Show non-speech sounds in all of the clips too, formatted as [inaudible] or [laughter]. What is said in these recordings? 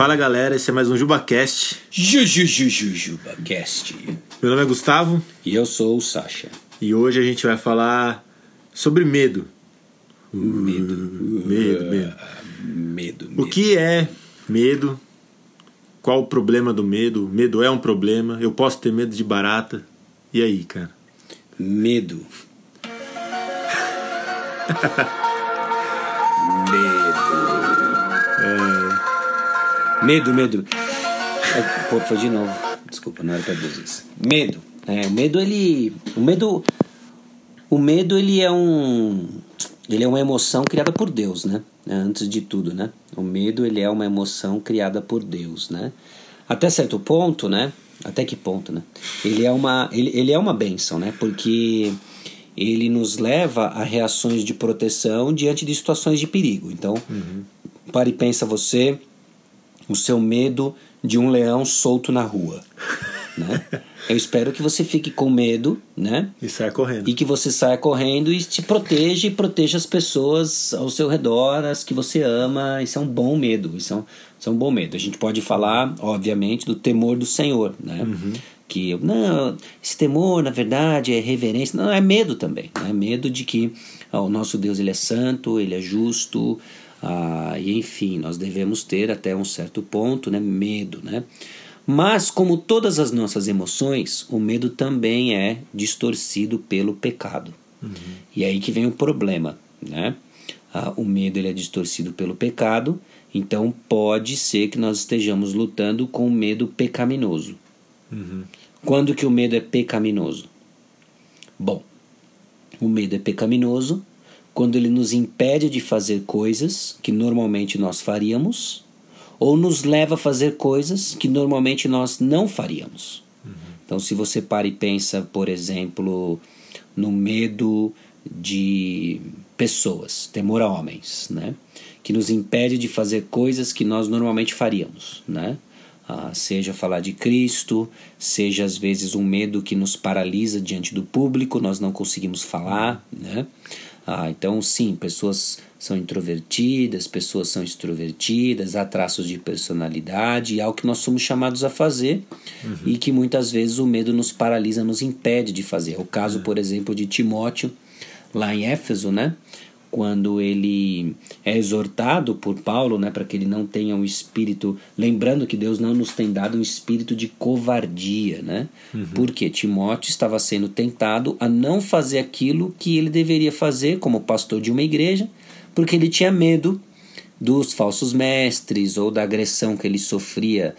Fala galera, esse é mais um JubaCast. JujujujujubaCast. Meu nome é Gustavo E eu sou o Sasha. e hoje a gente vai falar sobre medo. Medo. Medo, medo. Medo, O medo. que é medo? Qual o problema do medo? Medo é um problema? Eu posso ter medo de barata? E aí, cara? Medo. [laughs] medo. Medo, medo. É, Pô, foi de novo. Desculpa, não era pra dizer isso. Medo. É, o medo, ele. O medo. O medo, ele é um. Ele é uma emoção criada por Deus, né? É, Antes de tudo, né? O medo, ele é uma emoção criada por Deus, né? Até certo ponto, né? Até que ponto, né? Ele é uma, ele, ele é uma benção, né? Porque ele nos leva a reações de proteção diante de situações de perigo. Então, pare e pensa você o seu medo de um leão solto na rua, [laughs] né? Eu espero que você fique com medo, né? E sai correndo. E que você saia correndo e se proteja e proteja as pessoas ao seu redor, as que você ama. Isso é um bom medo. Isso é um, isso é um bom medo. A gente pode falar, obviamente, do temor do Senhor, né? Que, não, esse temor, na verdade, é reverência. Não, é medo também. É medo de que ah, o nosso Deus ele é santo, ele é justo. Ah, e, enfim, nós devemos ter até um certo ponto, né? Medo, né? Mas, como todas as nossas emoções, o medo também é distorcido pelo pecado. E é aí que vem o problema, né? Ah, o medo ele é distorcido pelo pecado, então pode ser que nós estejamos lutando com o medo pecaminoso. Quando que o medo é pecaminoso? Bom, o medo é pecaminoso quando ele nos impede de fazer coisas que normalmente nós faríamos ou nos leva a fazer coisas que normalmente nós não faríamos. Então, se você para e pensa, por exemplo, no medo de pessoas, temor a homens, né? que nos impede de fazer coisas que nós normalmente faríamos, né? Ah, seja falar de Cristo, seja às vezes um medo que nos paralisa diante do público, nós não conseguimos falar, né? Ah, então, sim, pessoas são introvertidas, pessoas são extrovertidas, há traços de personalidade, e é o que nós somos chamados a fazer e que muitas vezes o medo nos paralisa, nos impede de fazer. O caso, por exemplo, de Timóteo, lá em Éfeso, né? Quando ele é exortado por Paulo, né, para que ele não tenha um espírito, lembrando que Deus não nos tem dado um espírito de covardia, né? Porque Timóteo estava sendo tentado a não fazer aquilo que ele deveria fazer como pastor de uma igreja, porque ele tinha medo dos falsos mestres ou da agressão que ele sofria,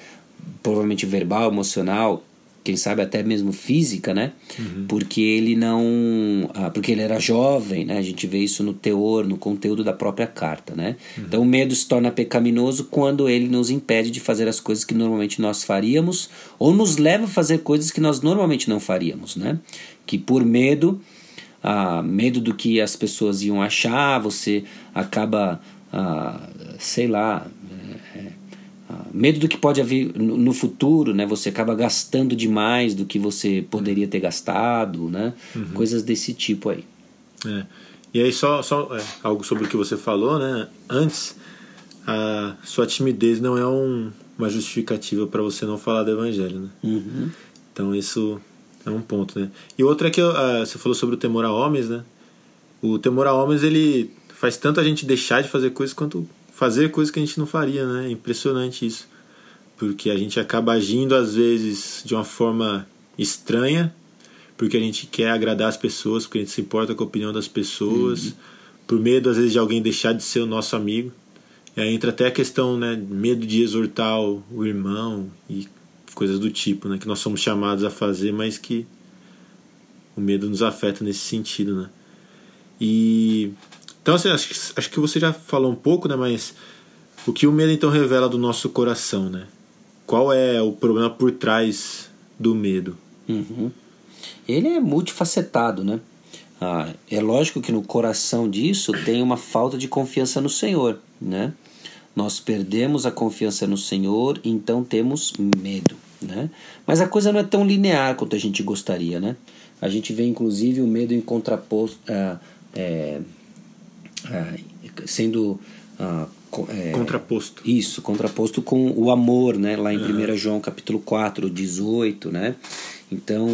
provavelmente verbal, emocional, quem sabe até mesmo física, né? Porque ele não, ah, porque ele era jovem, né? A gente vê isso no teor, no conteúdo da própria carta, né? Então o medo se torna pecaminoso quando ele nos impede de fazer as coisas que normalmente nós faríamos ou nos leva a fazer coisas que nós normalmente não faríamos, né? Que por medo, ah, medo do que as pessoas iam achar, você acaba, ah, sei lá, medo do que pode haver no futuro, né? Você acaba gastando demais do que você poderia ter gastado, né? Coisas desse tipo aí. É. E aí, só, só é, algo sobre o que você falou, né? Antes, a sua timidez não é um- uma justificativa para você não falar do evangelho, né? Uhum. Então isso é um ponto, né? E outra é que ah, você falou sobre o temor a homens, né? O temor a homens ele faz tanto a gente deixar de fazer coisas quanto fazer coisas que a gente não faria, né? É impressionante isso. Porque a gente acaba agindo às vezes de uma forma estranha, porque a gente quer agradar as pessoas, porque a gente se importa com a opinião das pessoas, por medo às vezes de alguém deixar de ser o nosso amigo. E aí entra até a questão, né, medo de exortar o, o irmão e coisas do tipo, né, que nós somos chamados a fazer, mas que o medo nos afeta nesse sentido, né? E então assim, acho, acho que você já falou um pouco, né, mas o que o medo então revela do nosso coração, né? Qual é o problema por trás do medo? Uhum. Ele é multifacetado, né? Ah, é lógico que no coração disso tem uma falta de confiança no Senhor, né? Nós perdemos a confiança no Senhor, então temos medo, né? Mas a coisa não é tão linear quanto a gente gostaria, né? A gente vê inclusive o medo em contraposto, ah, é, sendo ah, é, contraposto. Isso, contraposto com o amor, né? Lá em uhum. 1 João capítulo 4, 18, né? Então,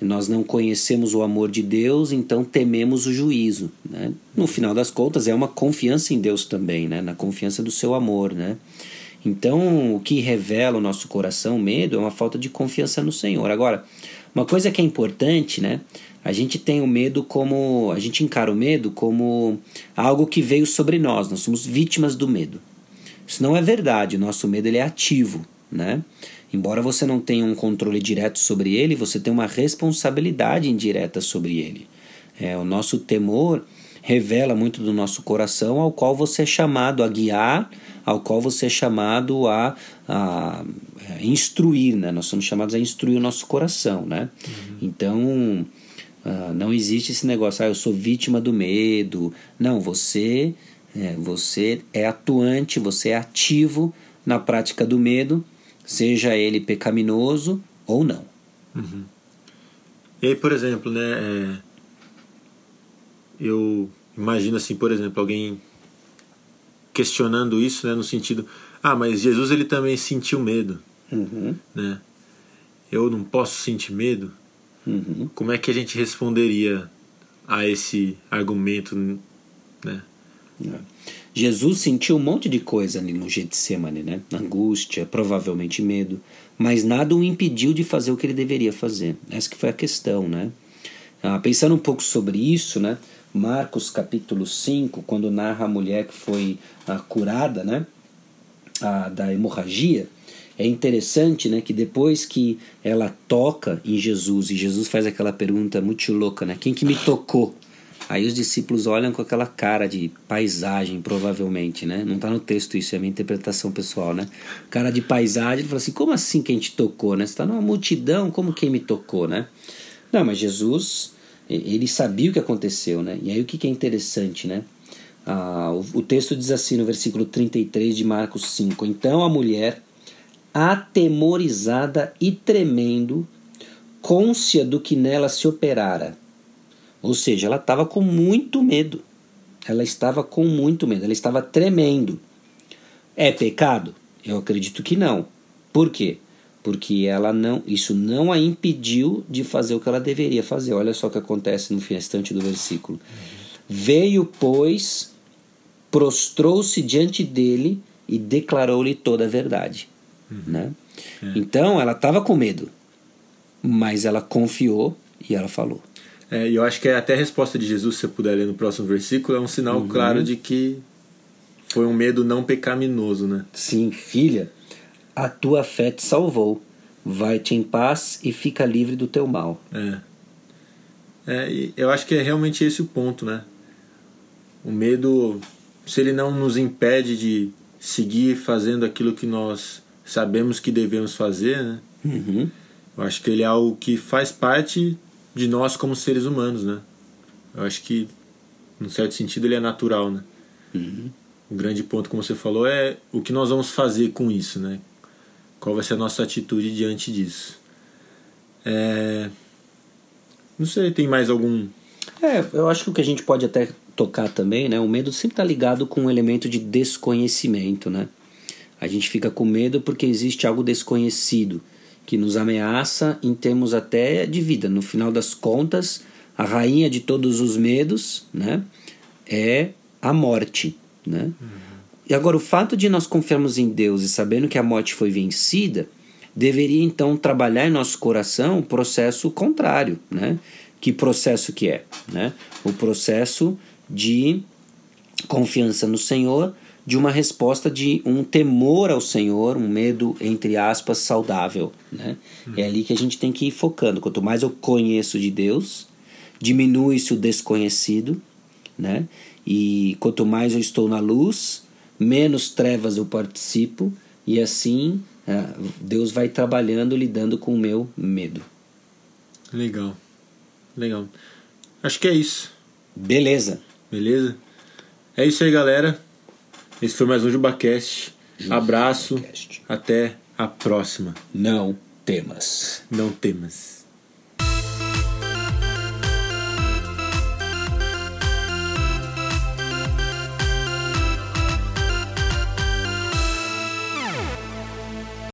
nós não conhecemos o amor de Deus, então tememos o juízo, né? No final das contas, é uma confiança em Deus também, né? Na confiança do seu amor, né? Então, o que revela o nosso coração, medo, é uma falta de confiança no Senhor. Agora, uma coisa que é importante, né? A gente tem o medo como. A gente encara o medo como algo que veio sobre nós. Nós somos vítimas do medo. Isso não é verdade. O nosso medo ele é ativo, né? Embora você não tenha um controle direto sobre ele, você tem uma responsabilidade indireta sobre ele. É, o nosso temor revela muito do nosso coração, ao qual você é chamado a guiar, ao qual você é chamado a, a, a instruir, né? Nós somos chamados a instruir o nosso coração, né? Uhum. Então, uh, não existe esse negócio, ah, eu sou vítima do medo. Não, você é, você é atuante, você é ativo na prática do medo, seja ele pecaminoso ou não. Uhum. E aí, por exemplo, né, é, eu imagino assim, por exemplo, alguém questionando isso, né, no sentido, ah, mas Jesus ele também sentiu medo, uhum. né? Eu não posso sentir medo. Uhum. Como é que a gente responderia a esse argumento, né? É. Jesus sentiu um monte de coisa ali no Getsemane, né? Angústia, provavelmente medo, mas nada o impediu de fazer o que ele deveria fazer. Essa que foi a questão, né? Ah, pensando um pouco sobre isso, né? Marcos capítulo 5, quando narra a mulher que foi ah, curada, né? Ah, da hemorragia, é interessante, né, que depois que ela toca em Jesus e Jesus faz aquela pergunta muito louca, né? Quem que me tocou? Aí os discípulos olham com aquela cara de paisagem, provavelmente, né? Não está no texto isso, é a minha interpretação pessoal, né? Cara de paisagem, ele fala assim: como assim quem te tocou, né? Você está numa multidão, como quem me tocou, né? Não, mas Jesus, ele sabia o que aconteceu, né? E aí o que, que é interessante, né? Ah, o, o texto diz assim no versículo 33 de Marcos 5: Então a mulher, atemorizada e tremendo, côncia do que nela se operara ou seja, ela estava com muito medo. Ela estava com muito medo, ela estava tremendo. É pecado? Eu acredito que não. Por quê? Porque ela não, isso não a impediu de fazer o que ela deveria fazer. Olha só o que acontece no restante do versículo. Veio, pois, prostrou-se diante dele e declarou-lhe toda a verdade. Uhum. Né? É. Então ela estava com medo, mas ela confiou e ela falou. É, e eu acho que é até a resposta de Jesus, se você puder ler no próximo versículo, é um sinal uhum. claro de que foi um medo não pecaminoso, né? Sim, filha, a tua fé te salvou. Vai-te em paz e fica livre do teu mal. É. é eu acho que é realmente esse o ponto, né? O medo, se ele não nos impede de seguir fazendo aquilo que nós sabemos que devemos fazer, né? Uhum. Eu acho que ele é algo que faz parte de nós como seres humanos, né? Eu acho que, num certo sentido, ele é natural, né? Uhum. O grande ponto, como você falou, é o que nós vamos fazer com isso, né? Qual vai ser a nossa atitude diante disso? É... Não sei, tem mais algum... É, eu acho que o que a gente pode até tocar também, né? O medo sempre está ligado com um elemento de desconhecimento, né? A gente fica com medo porque existe algo desconhecido que nos ameaça em termos até de vida. No final das contas, a rainha de todos os medos né, é a morte. Né? Uhum. E agora, o fato de nós confiarmos em Deus e sabendo que a morte foi vencida, deveria então trabalhar em nosso coração o processo contrário. Né? Que processo que é? Né? O processo de confiança no Senhor de uma resposta de um temor ao Senhor, um medo, entre aspas, saudável. Né? Uhum. É ali que a gente tem que ir focando. Quanto mais eu conheço de Deus, diminui-se o desconhecido, né? e quanto mais eu estou na luz, menos trevas eu participo, e assim é, Deus vai trabalhando, lidando com o meu medo. Legal, legal. Acho que é isso. Beleza. Beleza? É isso aí, galera. Esse foi mais um JubaCast. Abraço. Até a próxima. Não temas. Não temas.